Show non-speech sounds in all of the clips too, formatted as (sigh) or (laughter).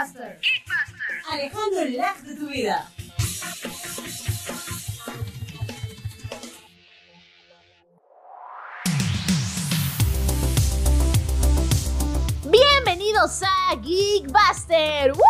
Geekbuster. Alejandro el lag de tu vida. Bienvenidos a Geekbuster. ¡Woo!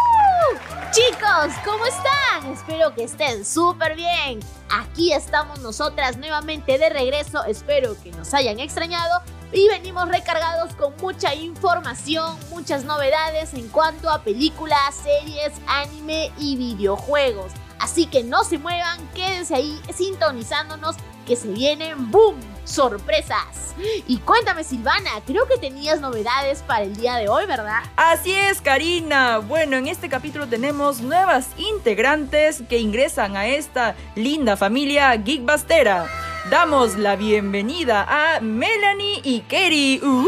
Chicos, ¿cómo están? Espero que estén súper bien. Aquí estamos nosotras nuevamente de regreso. Espero que nos hayan extrañado. Y venimos recargados con mucha información, muchas novedades en cuanto a películas, series, anime y videojuegos. Así que no se muevan, quédense ahí sintonizándonos que se vienen boom, sorpresas. Y cuéntame Silvana, creo que tenías novedades para el día de hoy, ¿verdad? Así es, Karina. Bueno, en este capítulo tenemos nuevas integrantes que ingresan a esta linda familia Geekbustera. Damos la bienvenida a Melanie y Kerry. ¡Uh!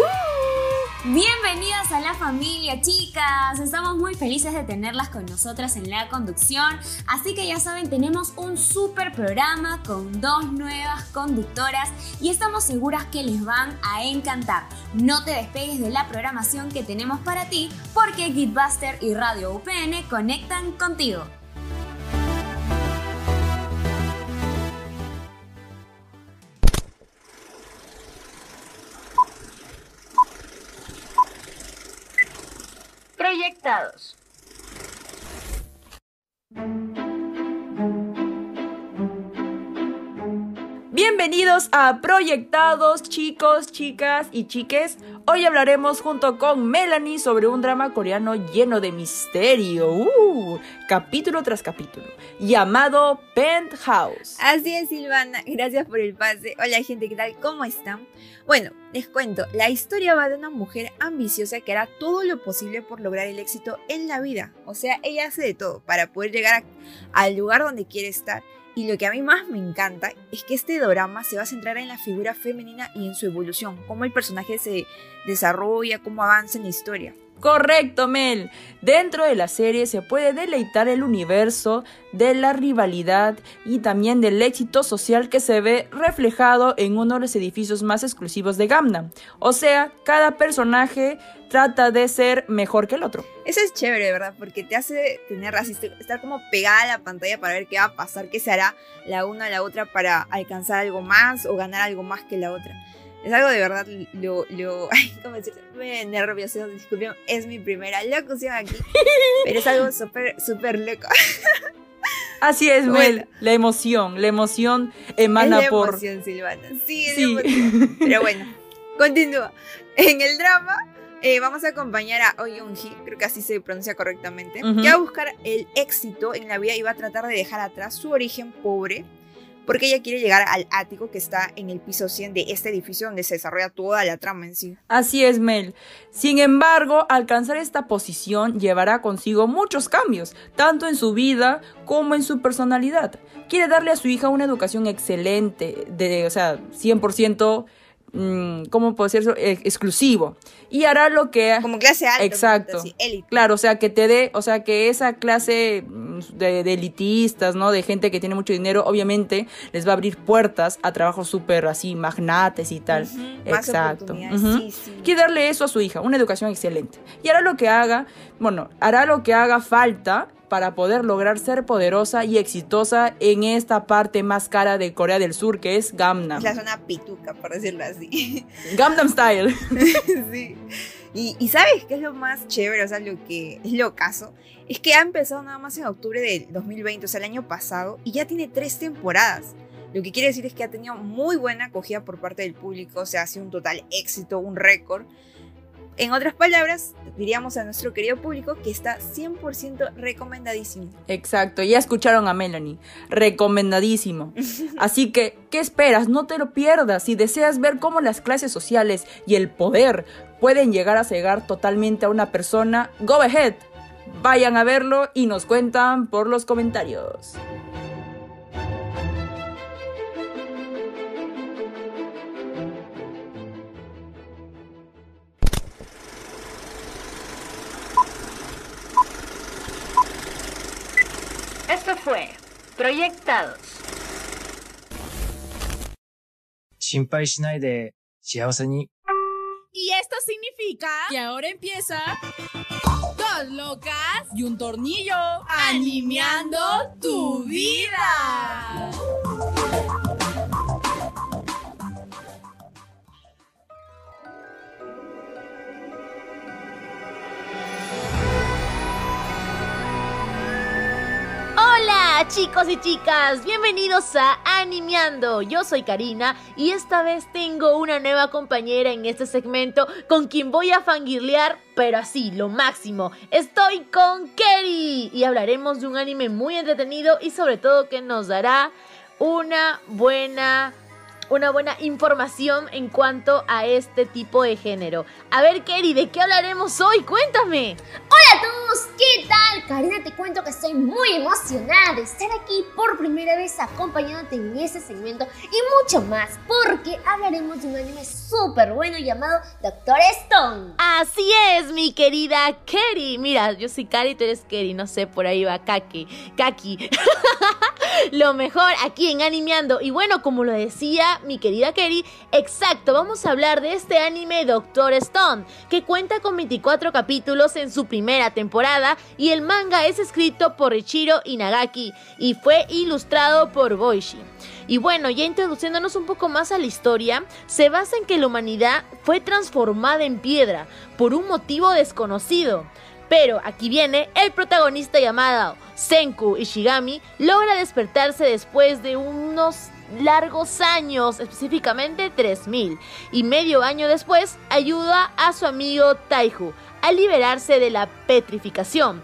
Bienvenidas a la familia, chicas. Estamos muy felices de tenerlas con nosotras en la conducción. Así que ya saben, tenemos un super programa con dos nuevas conductoras y estamos seguras que les van a encantar. No te despegues de la programación que tenemos para ti porque Gitbuster y Radio UPN conectan contigo. Proyectados. Bienvenidos a Proyectados, chicos, chicas y chiques. Hoy hablaremos junto con Melanie sobre un drama coreano lleno de misterio, uh, capítulo tras capítulo, llamado Penthouse. Así es, Silvana. Gracias por el pase. Hola, gente, ¿qué tal? ¿Cómo están? Bueno, les cuento. La historia va de una mujer ambiciosa que hará todo lo posible por lograr el éxito en la vida. O sea, ella hace de todo para poder llegar al lugar donde quiere estar. Y lo que a mí más me encanta es que este drama se va a centrar en la figura femenina y en su evolución, cómo el personaje se desarrolla, cómo avanza en la historia. Correcto, Mel. Dentro de la serie se puede deleitar el universo de la rivalidad y también del éxito social que se ve reflejado en uno de los edificios más exclusivos de Gamnam. O sea, cada personaje trata de ser mejor que el otro. Eso es chévere, ¿verdad? Porque te hace tener así, estar como pegada a la pantalla para ver qué va a pasar, qué se hará la una a la otra para alcanzar algo más o ganar algo más que la otra. Es algo de verdad, lo, lo, (laughs) ay, ¿cómo decirlo? Me nervioso, disculpen, es mi primera locución aquí, (laughs) pero es algo súper, súper loco. Así es, Bueno. Mel. La emoción, la emoción emana es la por... emoción, Silvana. Sí, es Sí. la emoción. Pero bueno, continúa. En el drama eh, vamos a acompañar a Oh Young-hee, creo que así se pronuncia correctamente, Ujú. que va a buscar el éxito en la vida y va a tratar de dejar atrás su origen pobre, porque ella quiere llegar al ático que está en el piso 100 de este edificio donde se desarrolla toda la trama en sí. Así es, Mel. Sin embargo, alcanzar esta posición llevará consigo muchos cambios, tanto en su vida como en su personalidad. Quiere darle a su hija una educación excelente, de, o sea, 100%, mm, ¿cómo puedo decirlo? Eh, exclusivo. Y hará lo que... Como clase alta. Exacto. así, élite. Claro, o sea, que te dé, o sea, que esa clase mm, de, de elitistas, ¿no? De gente que tiene mucho dinero, obviamente les va a abrir puertas a trabajos súper así, magnates y tal. Más Exacto. Ujú. sí, sí. Quiere darle eso a su hija, una educación excelente. Y hará lo que haga, bueno, hará lo que haga falta para poder lograr ser poderosa y exitosa en esta parte más cara de Corea del Sur, que es Gamnam. Es la zona pituca, por decirlo así. (laughs) Gamnam Style. (laughs) sí. Y, y ¿sabes qué es lo más chévere? O sea, lo que es lo caso. Es que ha empezado nada más en octubre del 2020, o sea, el año pasado, y ya tiene tres temporadas. Lo que quiere decir es que ha tenido muy buena acogida por parte del público, o sea, ha sido un total éxito, un récord. En otras palabras, diríamos a nuestro querido público que está 100% recomendadísimo. Exacto, ya escucharon a Melanie. Recomendadísimo. (laughs) Así que, ¿qué esperas? No te lo pierdas. Si deseas ver cómo las clases sociales y el poder pueden llegar a cegar totalmente a una persona, go ahead. Vayan a verlo y nos cuentan por los comentarios. fue Proyectados. 心配しないで幸せに Y esto significa que ahora empieza God chicas locas y un tornillo animando tu vida. Chicos y chicas, bienvenidos a Animeando. Yo soy Karina y esta vez tengo una nueva compañera en este segmento con quien voy a fangirlear, pero así, lo máximo. Estoy con Kerry y hablaremos de un anime muy entretenido y sobre todo que nos dará una buena una buena información en cuanto a este tipo de género. A ver, Kerry, ¿de qué hablaremos hoy? Cuéntame. Hola a todos, ¿qué tal? Karina, te cuento que estoy muy emocionada de estar aquí por primera vez acompañándote en este segmento y mucho más, porque hablaremos de un anime súper bueno llamado Doctor Stone. Así es, mi querida Kerry. Mira, yo soy Kari, tú eres Kerry, no sé, por ahí va Kaki. Kaki. (laughs) (laughs) lo mejor aquí en Animeando. Y bueno, como lo decía mi querida Kerry, exacto, vamos a hablar de este anime Doctor Stone, que cuenta con 24 capítulos en su primera temporada y el manga es escrito por Ichiro Inagaki y fue ilustrado por Boishi. Y bueno, ya introduciéndonos un poco más a la historia, se basa en que la humanidad fue transformada en piedra por un motivo desconocido. Pero aquí viene el protagonista llamado Senku Ishigami logra despertarse después de unos largos años, específicamente 3000, y medio año después ayuda a su amigo Taihu a liberarse de la petrificación.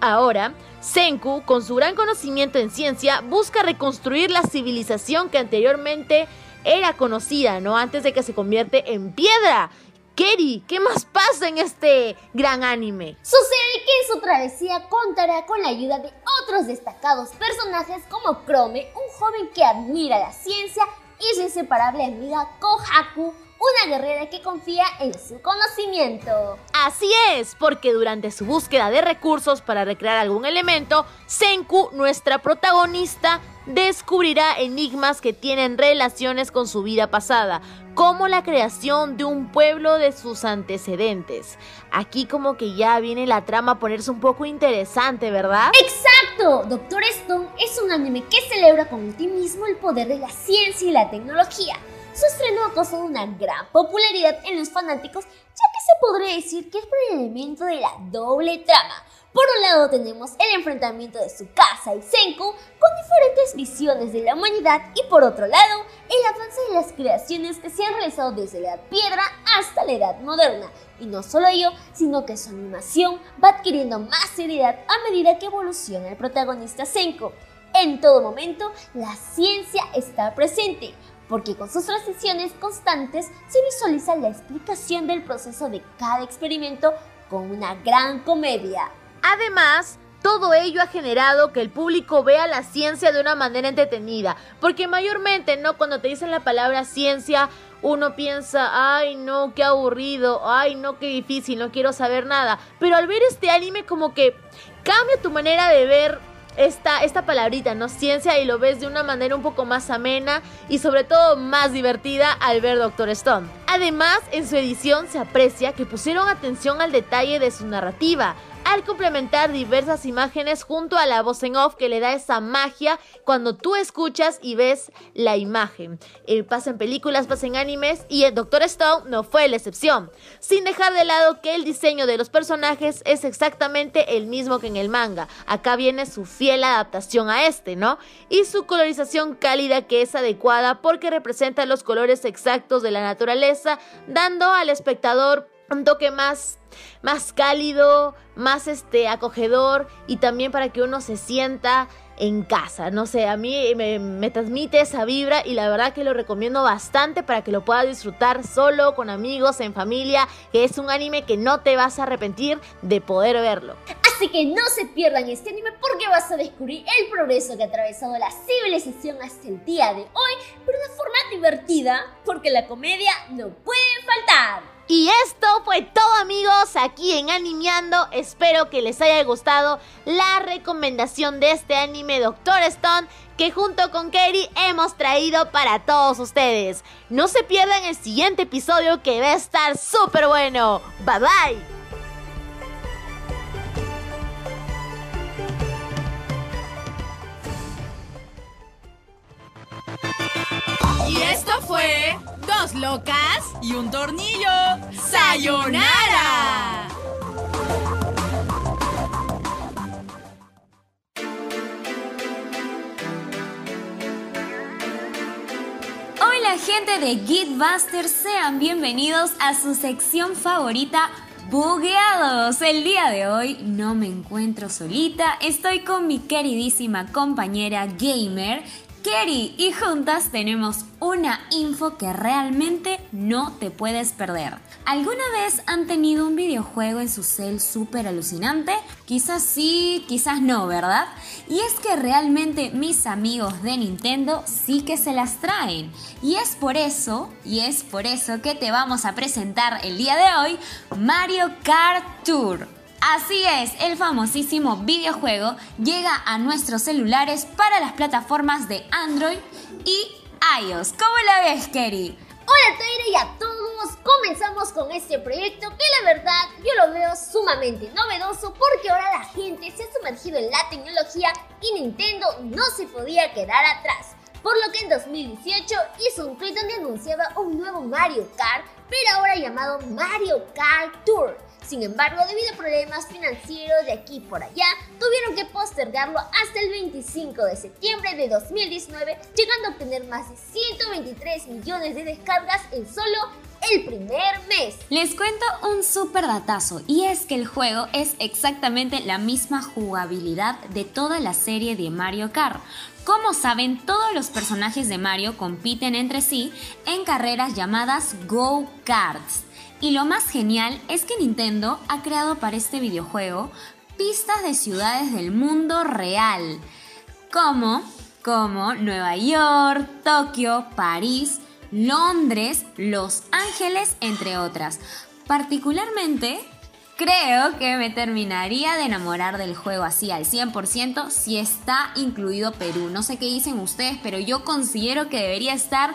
Ahora, Senku, con su gran conocimiento en ciencia, busca reconstruir la civilización que anteriormente era conocida, ¿no? Antes de que se convierte en piedra. Kerry, ¿qué más pasa en este gran anime? Sucede que en su travesía contará con la ayuda de otros destacados personajes como Chrome, un joven que admira la ciencia, y su inseparable amiga Kohaku, una guerrera que confía en su conocimiento. Así es, porque durante su búsqueda de recursos para recrear algún elemento, Senku, nuestra protagonista, descubrirá enigmas que tienen relaciones con su vida pasada, como la creación de un pueblo de sus antecedentes. Aquí como que ya viene la trama a ponerse un poco interesante, ¿verdad? ¡Exacto! Doctor Stone es un anime que celebra con optimismo el poder de la ciencia y la tecnología. Su estreno ha causado una gran popularidad en los fanáticos, ya que se podría decir que es por el elemento de la doble trama. Por un lado tenemos el enfrentamiento de Tsukasa y Senku con diferentes visiones de la humanidad y por otro lado el avance de las creaciones que se han realizado desde la edad piedra hasta la edad moderna. Y no solo ello, sino que su animación va adquiriendo más seriedad a medida que evoluciona el protagonista Senku. En todo momento, la ciencia está presente, porque con sus transiciones constantes se visualiza la explicación del proceso de cada experimento con una gran comedia. Además, todo ello ha generado que el público vea la ciencia de una manera entretenida, porque mayormente, ¿no? Cuando te dicen la palabra ciencia, uno piensa, ay no, qué aburrido, ay no, qué difícil, no quiero saber nada. Pero al ver este anime como que cambia tu manera de ver esta, esta palabrita, ¿no? Ciencia y lo ves de una manera un poco más amena y sobre todo más divertida al ver Doctor Stone. Además, en su edición se aprecia que pusieron atención al detalle de su narrativa, al complementar diversas imágenes junto a la voz en off que le da esa magia cuando tú escuchas y ves la imagen. Eh, pasa en películas, pasa en animes y el Doctor Stone no fue la excepción, sin dejar de lado que el diseño de los personajes es exactamente el mismo que en el manga. Acá viene su fiel adaptación a este, ¿no? Y su colorización cálida que es adecuada porque representa los colores exactos de la naturaleza, dando al espectador un toque más más cálido, más este acogedor y también para que uno se sienta en casa. No sé, a mí me, transmite esa vibra y la verdad que lo recomiendo bastante para que lo puedas disfrutar solo, con amigos, en familia, que es un anime que no te vas a arrepentir de poder verlo. Así que no se pierdan este anime porque vas a descubrir el progreso que ha atravesado la civilización hasta el día de hoy, pero de forma divertida, porque la comedia no puede faltar. Y esto fue todo amigos aquí en Animeando. Espero que les haya gustado la recomendación de este anime Doctor Stone que junto con Kerry hemos traído para todos ustedes. No se pierdan el siguiente episodio que va a estar súper bueno. Bye bye. Y esto fue Dos Locas Y un tornillo. Sayonara. Hola gente de Geekbusters, sean bienvenidos a su sección favorita Bugueados. El día de hoy no me encuentro solita, estoy con mi queridísima compañera gamer Kerry y juntas tenemos una info que realmente no te puedes perder. ¿Alguna vez han tenido un videojuego en su cel súper alucinante? Quizás sí, quizás no, ¿verdad? Y es que realmente mis amigos de Nintendo sí que se las traen. Y es por eso, y es por eso que te vamos a presentar el día de hoy Mario Kart Tour. Así es, el famosísimo videojuego llega a nuestros celulares para las plataformas de Android y iOS. ¿Cómo la ves, Kerry? Hola Tere y a todos, comenzamos con este proyecto que la verdad yo lo veo sumamente novedoso porque ahora la gente se ha sumergido en la tecnología y Nintendo no se podía quedar atrás. Por lo que en 2018 hizo un tweet donde anunciaba un nuevo Mario Kart, pero ahora llamado Mario Kart Tour sin embargo, debido a problemas financieros de aquí por allá, tuvieron que postergarlo hasta el 25 de septiembre de 2019, llegando a obtener más de 123 millones de descargas en solo el primer mes. Les cuento un super datazo y es que el juego es exactamente la misma jugabilidad de toda la serie de Mario Kart. Como saben, todos los personajes de Mario compiten entre sí en carreras llamadas Go Karts. Y lo más genial es que Nintendo ha creado para este videojuego pistas de ciudades del mundo real, como, como Nueva York, Tokio, París, Londres, Los Ángeles, entre otras. Particularmente, creo que me terminaría de enamorar del juego así al 100% si está incluido Perú. No sé qué dicen ustedes, pero yo considero que debería estar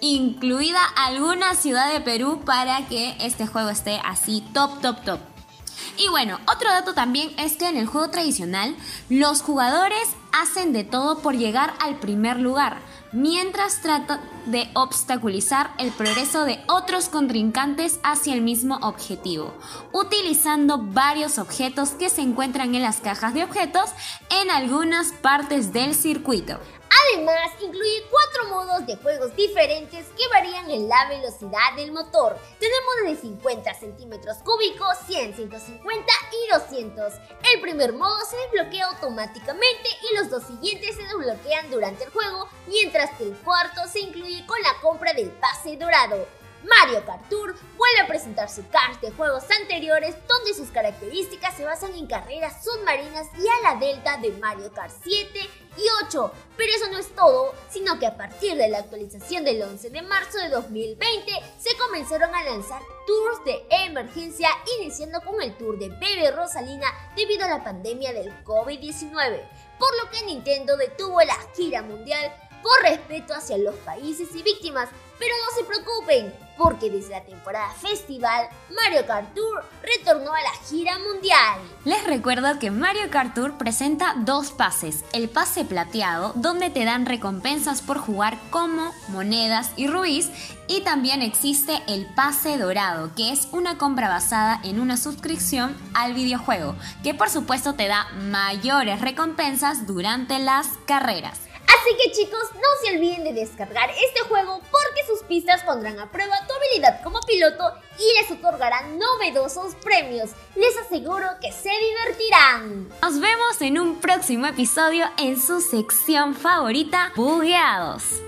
incluida alguna ciudad de Perú para que este juego esté así top, top, top. Y bueno, otro dato también es que en el juego tradicional los jugadores hacen de todo por llegar al primer lugar, mientras tratan de obstaculizar el progreso de otros contrincantes hacia el mismo objetivo, utilizando varios objetos que se encuentran en las cajas de objetos en algunas partes del circuito. Además, incluye cuatro modos de juegos diferentes que varían en la velocidad del motor. Tenemos de 50 centímetros cúbicos, 100, 150 y 200. El primer modo se desbloquea automáticamente y los dos siguientes se desbloquean durante el juego, mientras que el cuarto se incluye con la compra del pase dorado. Mario Kart Tour vuelve a presentar su cast de juegos anteriores donde sus características se basan en carreras submarinas y a la delta de Mario Kart 7 y 8. Pero eso no es todo, sino que a partir de la actualización del 11 de marzo de 2020 se comenzaron a lanzar tours de emergencia iniciando con el tour de Bebe Rosalina debido a la pandemia del COVID-19, por lo que Nintendo detuvo la gira mundial por respeto hacia los países y víctimas. Pero no se preocupen, porque desde la temporada festival, Mario Kart Tour retornó a la gira mundial. Les recuerdo que Mario Kart Tour presenta dos pases, el pase plateado, donde te dan recompensas por jugar como monedas y rubíes, y también existe el pase dorado, que es una compra basada en una suscripción al videojuego, que por supuesto te da mayores recompensas durante las carreras. Así que chicos, no se olviden de descargar este juego porque sus pistas pondrán a prueba tu habilidad como piloto y les otorgarán novedosos premios. Les aseguro que se divertirán. Nos vemos en un próximo episodio en su sección favorita, Bugueados.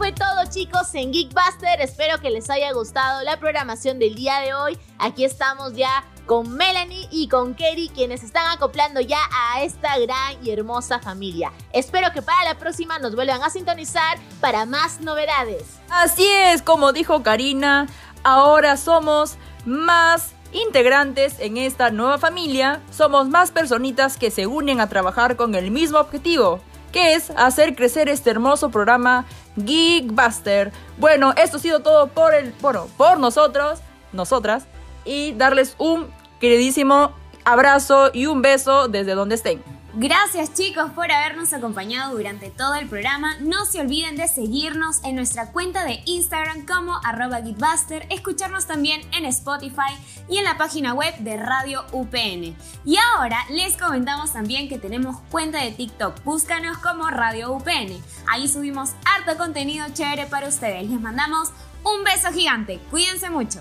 Fue todo chicos en Geekbuster. Espero que les haya gustado la programación del día de hoy. Aquí estamos ya con Melanie y con Kerry quienes están acoplando ya a esta gran y hermosa familia. Espero que para la próxima nos vuelvan a sintonizar para más novedades. Así es, como dijo Karina, ahora somos más integrantes en esta nueva familia, somos más personitas que se unen a trabajar con el mismo objetivo, que es hacer crecer este hermoso programa Geekbuster. Bueno, esto ha sido todo por el, bueno, por nosotros, nosotras. y darles un queridísimo abrazo y un beso desde donde estén. Gracias chicos por habernos acompañado durante todo el programa. No se olviden de seguirnos en nuestra cuenta de Instagram como arroba Gitbuster, escucharnos también en Spotify y en la página web de Radio UPN. Y ahora les comentamos también que tenemos cuenta de TikTok. Búscanos como Radio UPN. Ahí subimos harto contenido chévere para ustedes. Les mandamos un beso gigante. Cuídense mucho.